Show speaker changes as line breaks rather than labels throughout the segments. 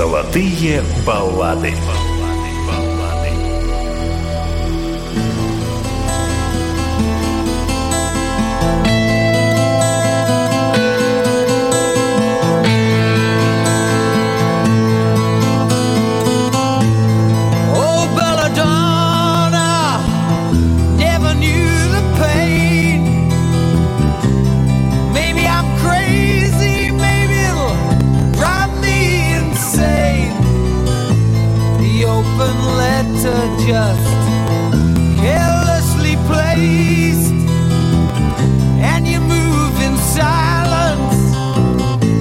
Золотые баллады. just carelessly placed, and you move in silence,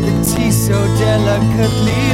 the tea so delicately.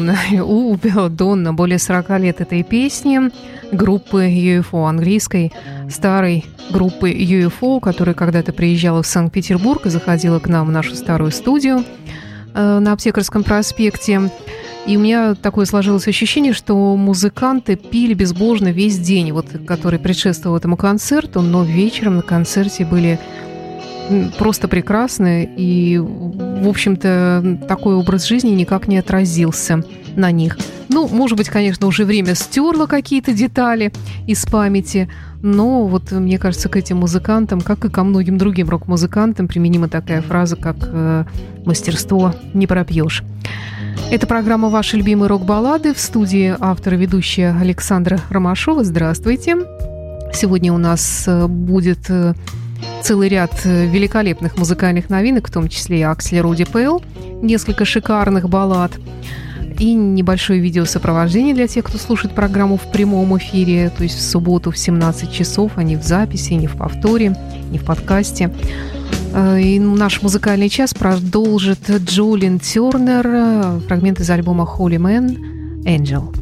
Белладонна. У Белладонна более 40 лет этой песни группы UFO, английской старой группы UFO, которая когда-то приезжала в Санкт-Петербург и заходила к нам в нашу старую студию э, на Аптекарском проспекте. И у меня такое сложилось ощущение, что музыканты пили безбожно весь день, вот, который предшествовал этому концерту, но вечером на концерте были просто прекрасны, и, в общем-то, такой образ жизни никак не отразился на них. Ну, может быть, конечно, уже время стерло какие-то детали из памяти, но вот мне кажется, к этим музыкантам, как и ко многим другим рок-музыкантам, применима такая фраза, как э, «мастерство не пропьешь». Это программа «Ваши любимые рок-баллады» в студии автора ведущая Александра Ромашова. Здравствуйте. Сегодня у нас э, будет э, целый ряд э, великолепных музыкальных новинок, в том числе и Аксель Руди Пейл, несколько шикарных баллад и небольшое видеосопровождение для тех, кто слушает программу в прямом эфире, то есть в субботу в 17 часов, а не в записи, не в повторе, не в подкасте. Э, и наш музыкальный час продолжит Джолин Тернер, э, фрагмент из альбома Holy Man Angel.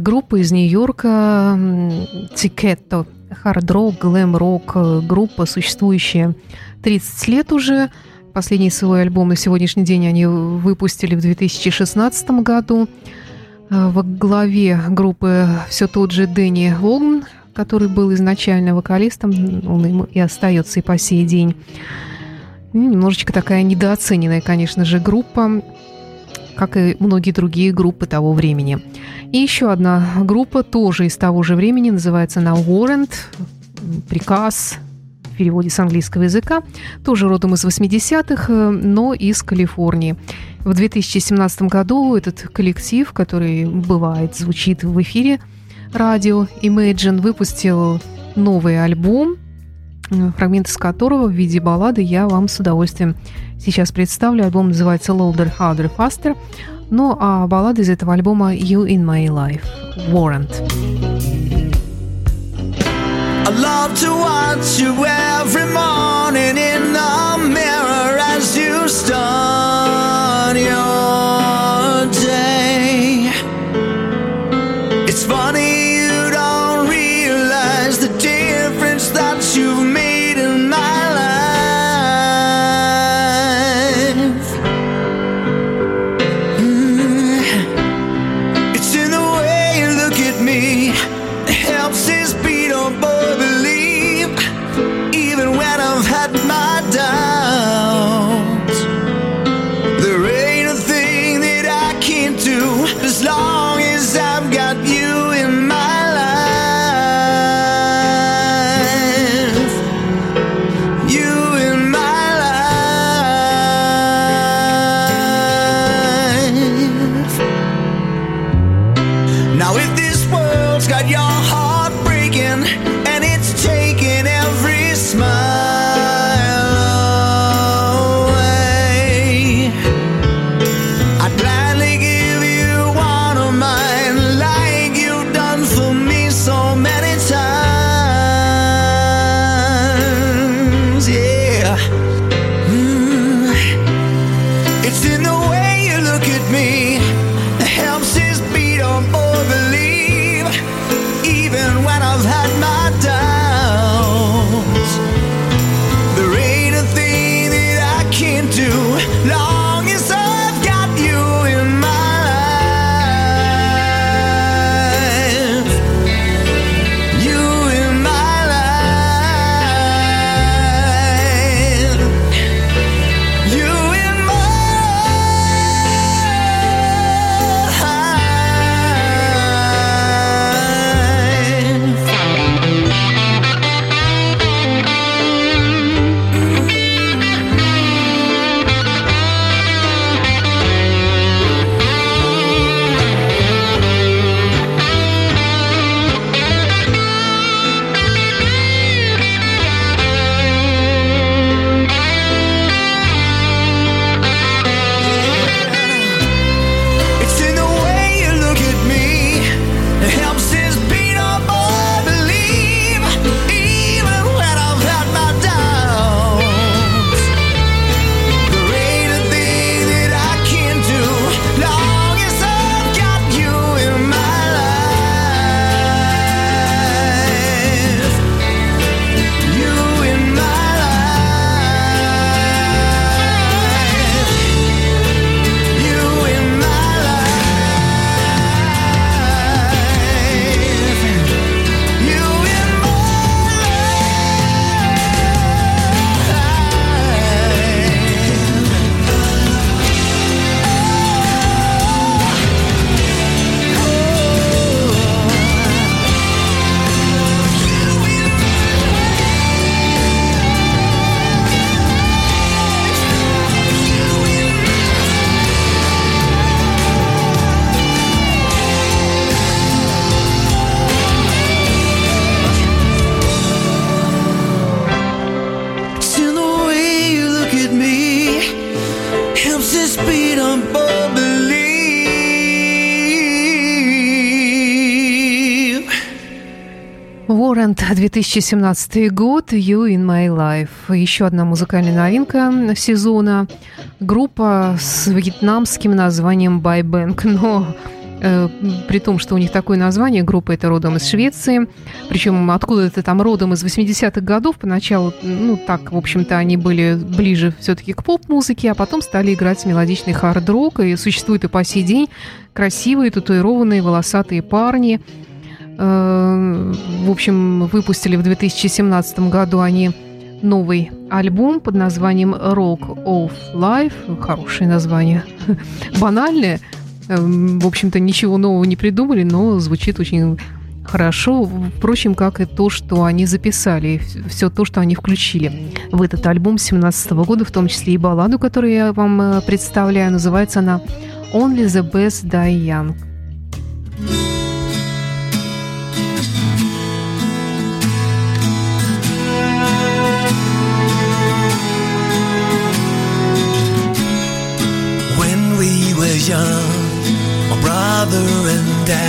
Группа из Нью-Йорка Тикетто, хард-рок, глэм-рок, группа, существующая 30 лет уже. Последний свой альбом на сегодняшний день они выпустили в 2016 году. Во главе группы все тот же Дэнни Волн, который был изначально вокалистом, он им и остается и по сей день. Немножечко такая недооцененная, конечно же, группа, как и многие другие группы того времени. И еще одна группа, тоже из того же времени, называется Now Warrant, приказ, в переводе с английского языка, тоже родом из 80-х, но из Калифорнии. В 2017 году этот коллектив, который бывает, звучит в эфире – радио Imagine выпустил новый альбом, фрагмент из которого в виде баллады я вам с удовольствием сейчас представлю. Альбом называется Louder, Harder, Faster. Ну а баллада из этого альбома You in My Life, Warrant. I love to watch you every morning in the mirror as you start my dime. Warrant, 2017 год, You in My Life. Еще одна музыкальная новинка сезона. Группа с вьетнамским названием Bang, но при том, что у них такое название, группа это родом из Швеции, причем откуда-то там родом из 80-х годов, поначалу, ну так, в общем-то, они были ближе все-таки к поп-музыке, а потом стали играть мелодичный хард-рок, и существует и по сей день красивые, татуированные, волосатые парни. Э, в общем, выпустили в 2017 году они новый альбом под названием Rock of Life. Хорошее название. Банальное, в общем-то, ничего нового не придумали, но звучит очень хорошо, впрочем, как и то, что они записали, все то, что они включили в этот альбом 17 года, в том числе и балладу, которую я вам э, представляю, называется она «Only the Best Die Young».
When we were young brother and I.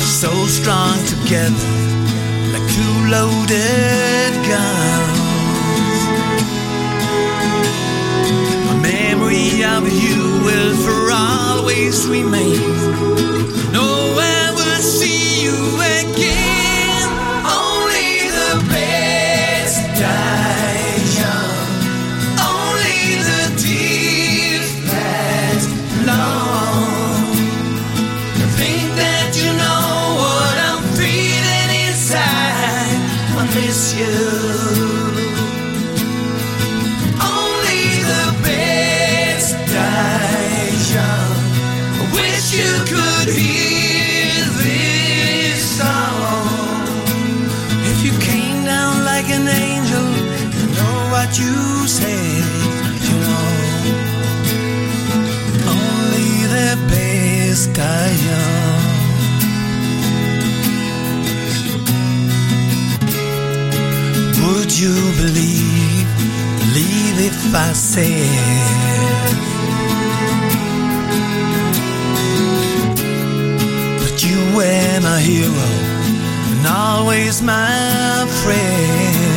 So strong together, like two loaded guns. A memory of you will for always remain. Believe, believe if I said But you were my hero and always my friend?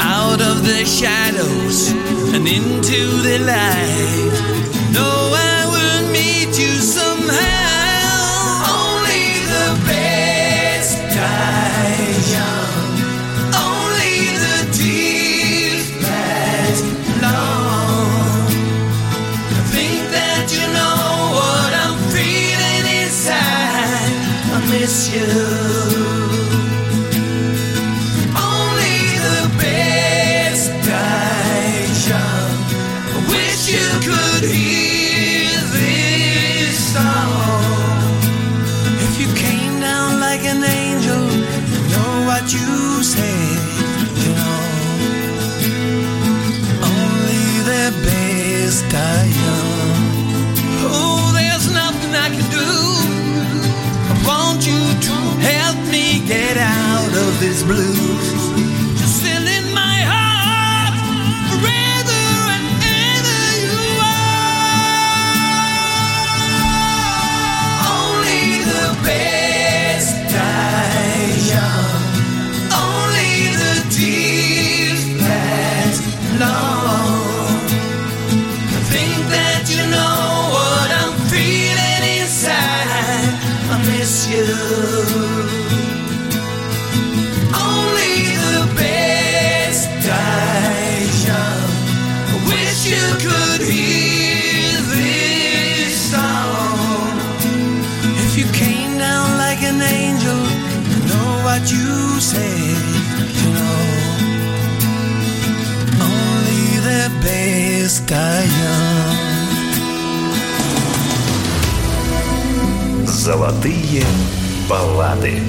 Out of the shadows and into the light, no, I will meet you somehow. You.
Золотые баллады.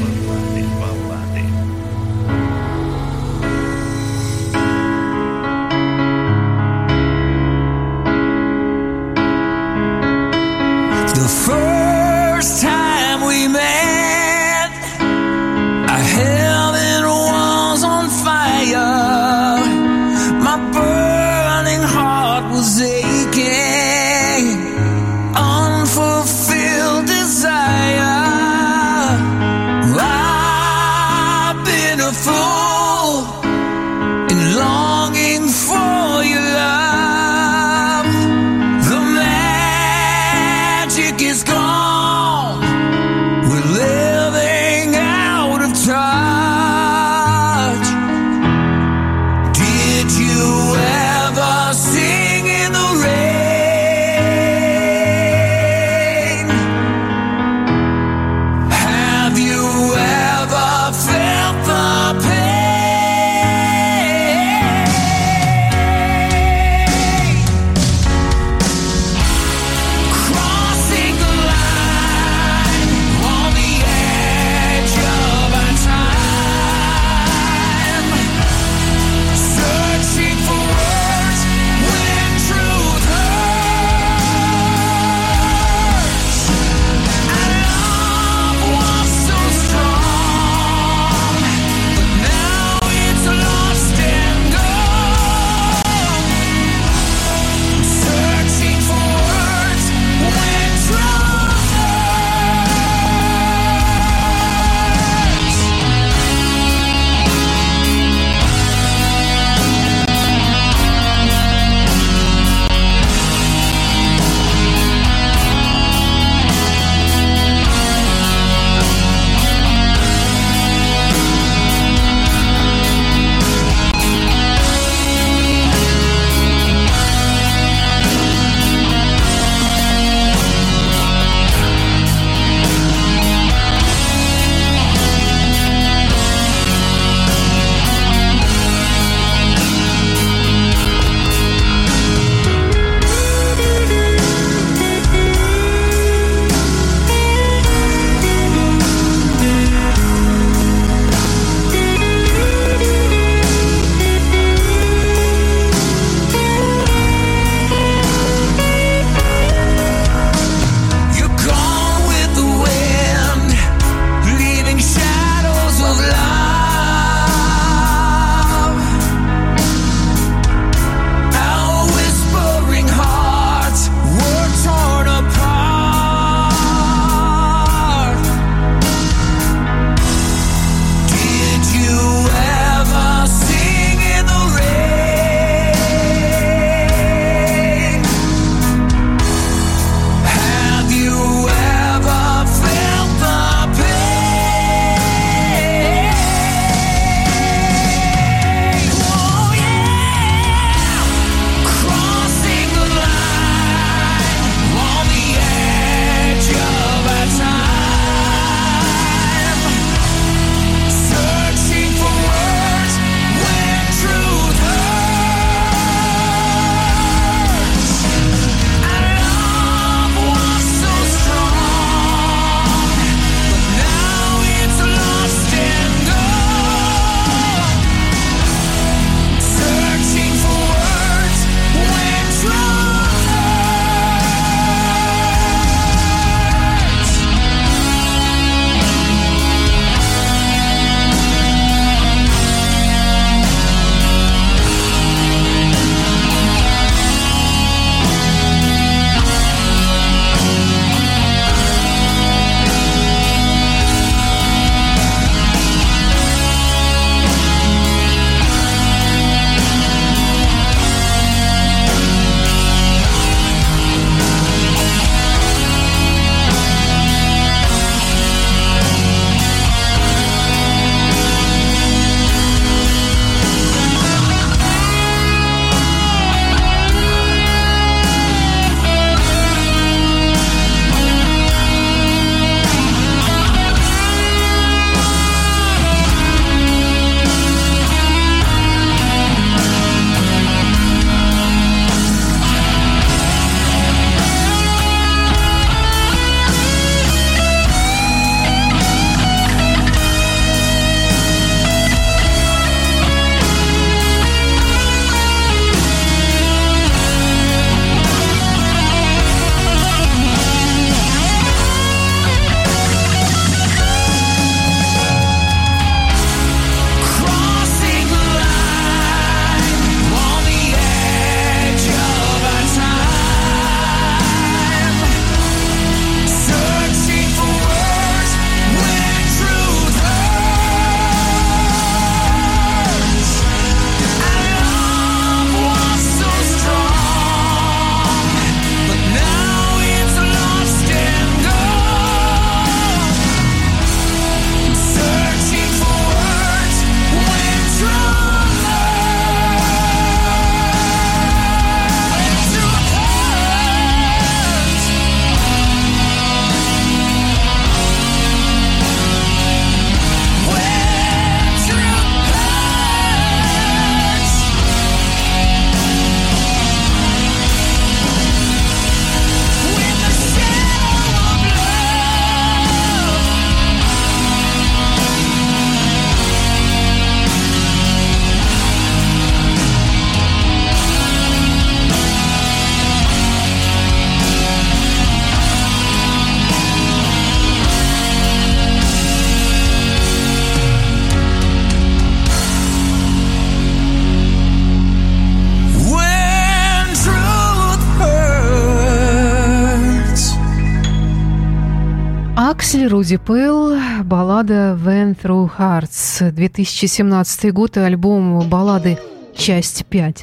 Руди Пэл, баллада «When Through Hearts», 2017 год и альбом баллады «Часть 5».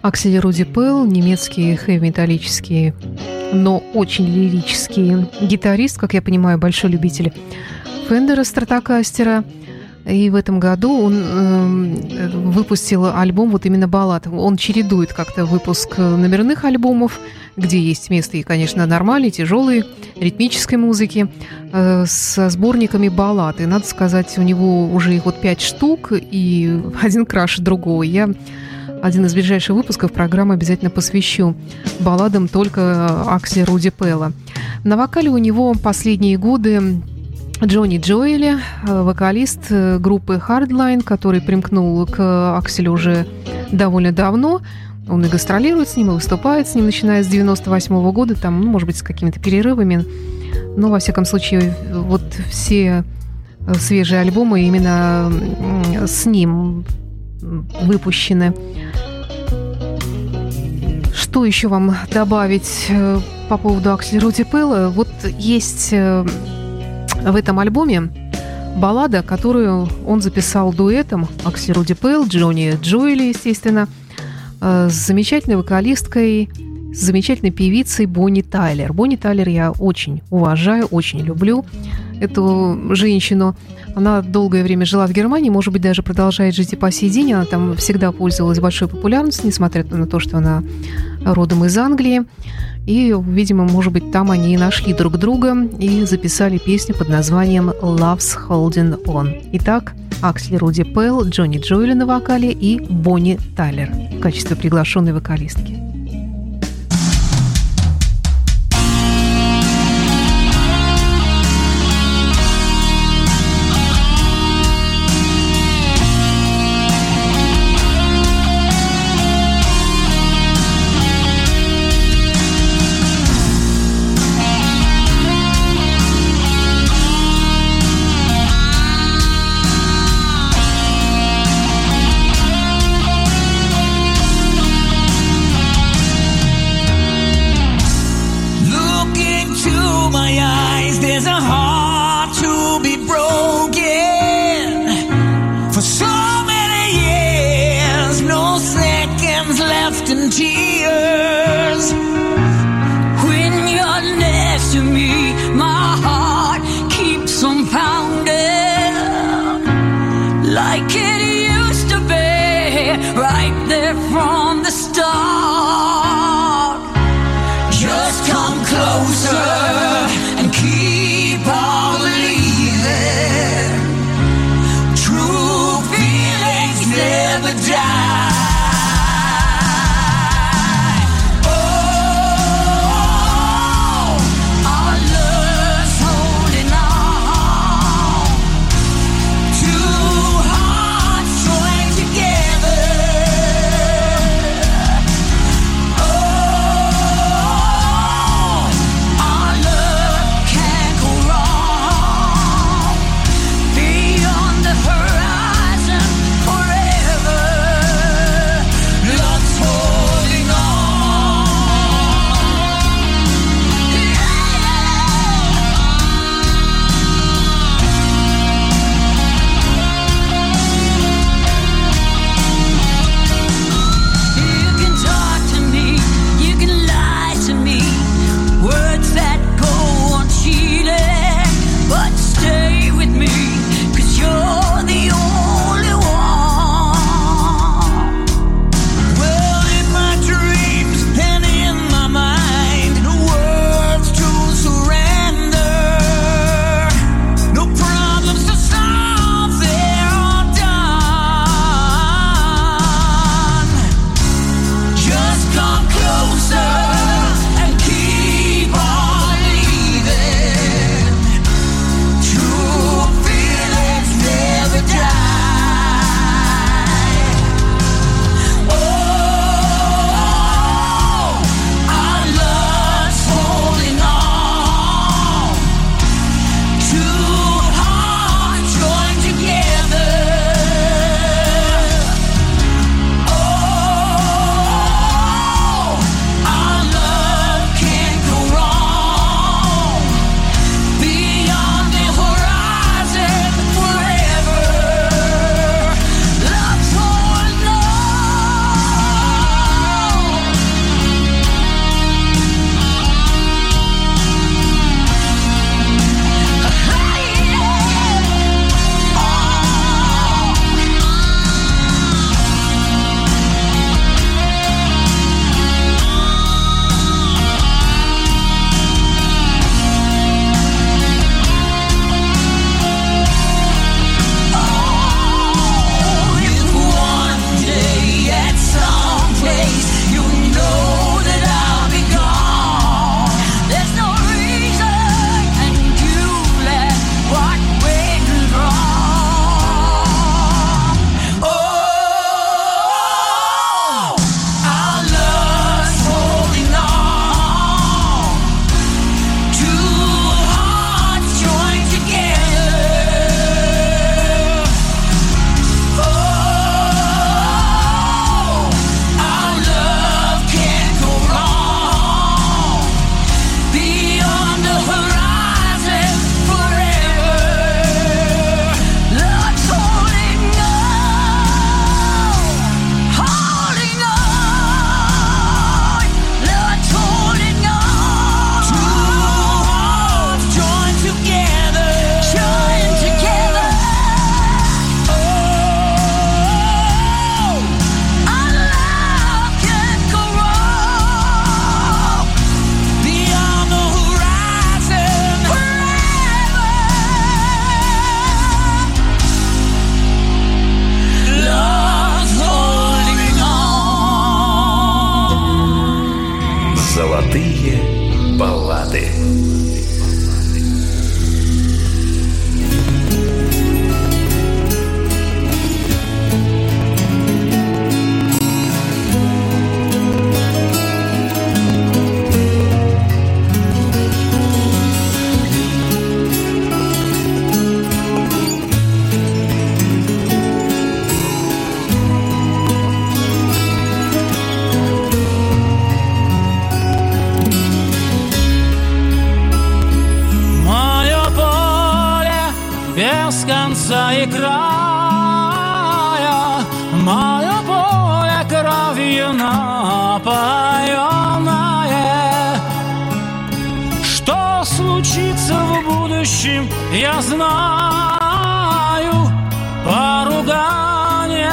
Аксель Руди Пэл, немецкий хэви-металлический, но очень лирический гитарист, как я понимаю, большой любитель Фендера Стратокастера. И в этом году он э, выпустил альбом вот именно баллад. Он чередует как-то выпуск номерных альбомов, где есть место и, конечно, нормальной, тяжелой, ритмической музыки, э, со сборниками баллад. И, надо сказать, у него уже их вот пять штук, и один краше другого. Я один из ближайших выпусков программы обязательно посвящу балладам только Аксли Руди Пелла. На вокале у него последние годы Джонни Джоэли, вокалист группы Hardline, который примкнул к Акселю уже довольно давно. Он и гастролирует с ним, и выступает с ним, начиная с 98 -го года, там, ну, может быть, с какими-то перерывами. Но, во всяком случае, вот все свежие альбомы именно с ним выпущены. Что еще вам добавить э, по поводу Аксли Руди Пелла? Вот есть э, в этом альбоме баллада, которую он записал дуэтом Аксли Руди Пелл, Джонни Джоэли, естественно, э, с замечательной вокалисткой, с замечательной певицей Бонни Тайлер. Бонни Тайлер я очень уважаю, очень люблю эту женщину. Она долгое время жила в Германии, может быть, даже продолжает жить и по сей день. Она там всегда пользовалась большой популярностью, несмотря на то, что она родом из Англии. И, видимо, может быть, там они и нашли друг друга и записали песню под названием «Love's Holding On». Итак, Аксли Руди Пелл, Джонни Джоэли на вокале и Бонни Тайлер в качестве приглашенной вокалистки.
Я знаю поругания,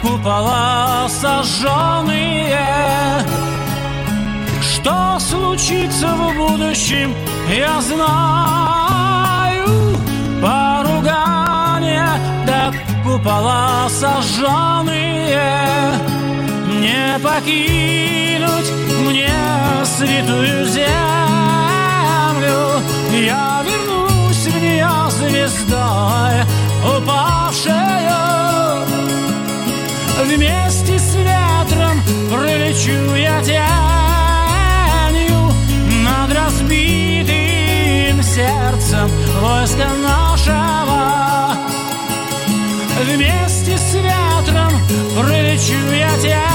купола сожженные. Что случится в будущем, я знаю поругания, да купола сожженные. Не покинуть мне святую землю, я звездой упавшая. Вместе с ветром пролечу я тенью над разбитым сердцем войска нашего. Вместе с ветром пролечу я тенью.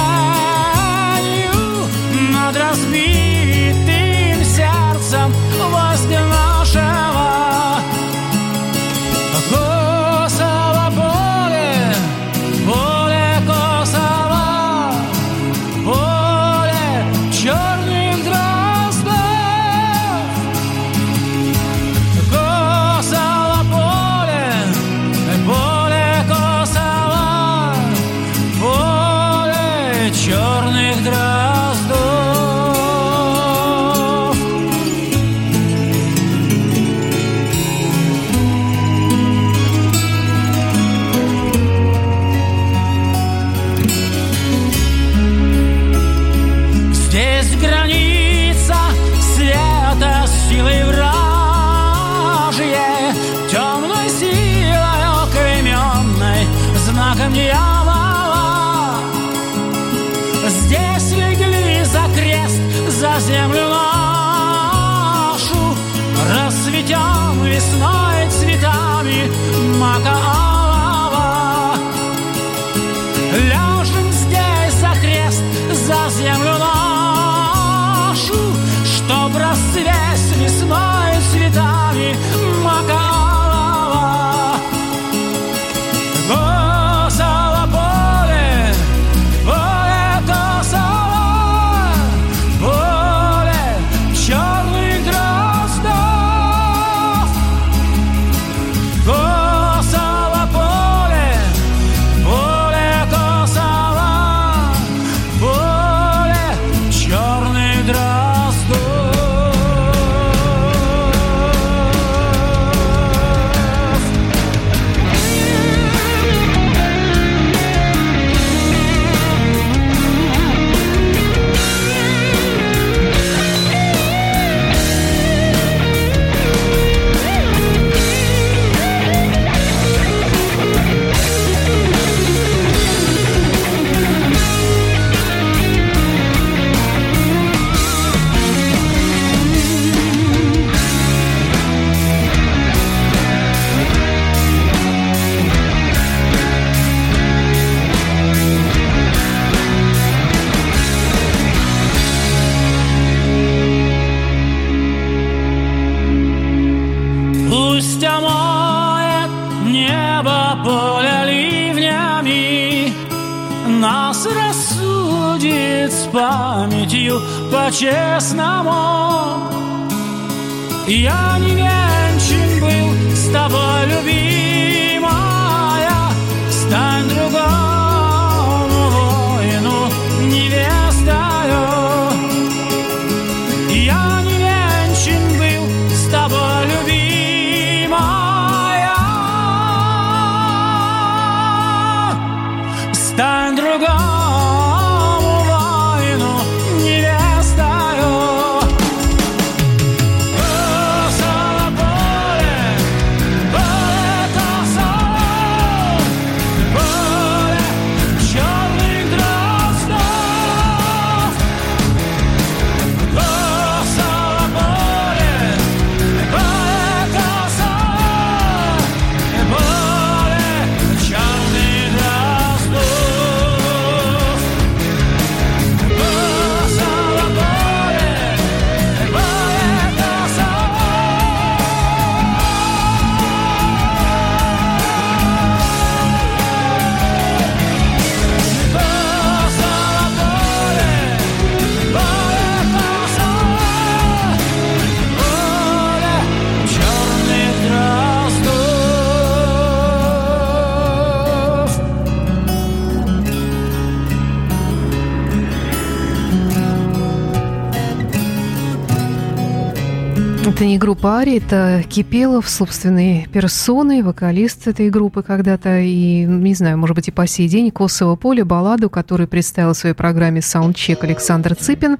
Это не группа Ари, это Кипелов собственной персоной, вокалист этой группы когда-то, и, не знаю, может быть, и по сей день, «Косово поле», балладу, которую представил в своей программе «Саундчек» Александр Цыпин,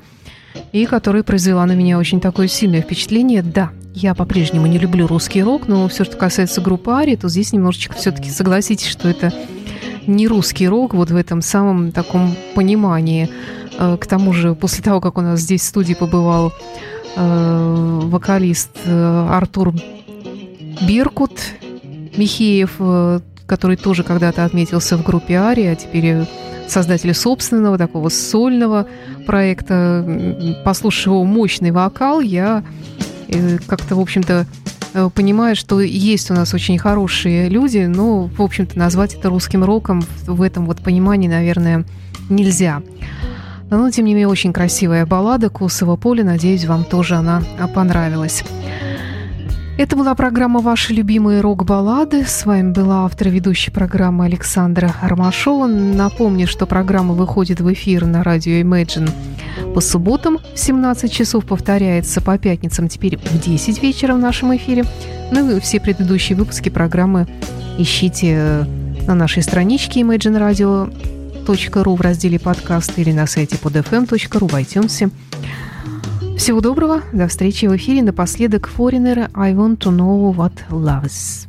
и которая произвела на меня очень такое сильное впечатление. Да, я по-прежнему не люблю русский рок, но все, что касается группы Ари, то здесь немножечко все-таки согласитесь, что это не русский рок вот в этом самом таком понимании. Э, к тому же, после того, как у нас здесь в студии побывал вокалист э, Артур Биркут Михеев, э, который тоже когда-то отметился в группе Ари, а теперь создатель собственного такого сольного проекта. Послушав его мощный вокал, я э, как-то, в общем-то, э, понимаю, что есть у нас очень хорошие люди, но, в общем-то, назвать это русским роком в этом вот понимании, наверное, нельзя. Но, тем не менее, очень красивая баллада «Косово поле». Надеюсь, вам тоже она понравилась. Это была программа «Ваши любимые рок-баллады». С вами была автор ведущей программы Александра Ромашова. Напомню, что программа выходит в эфир на радио Imagine по субботам в 17 часов, повторяется по пятницам теперь в 10 вечера в нашем эфире. Ну и все предыдущие выпуски программы ищите на нашей страничке Imagine Radio.ru в разделе подкаст или на сайте podfm.ru в iTunes. Всего доброго, до встречи в эфире. Напоследок Foreigner «I want to know what love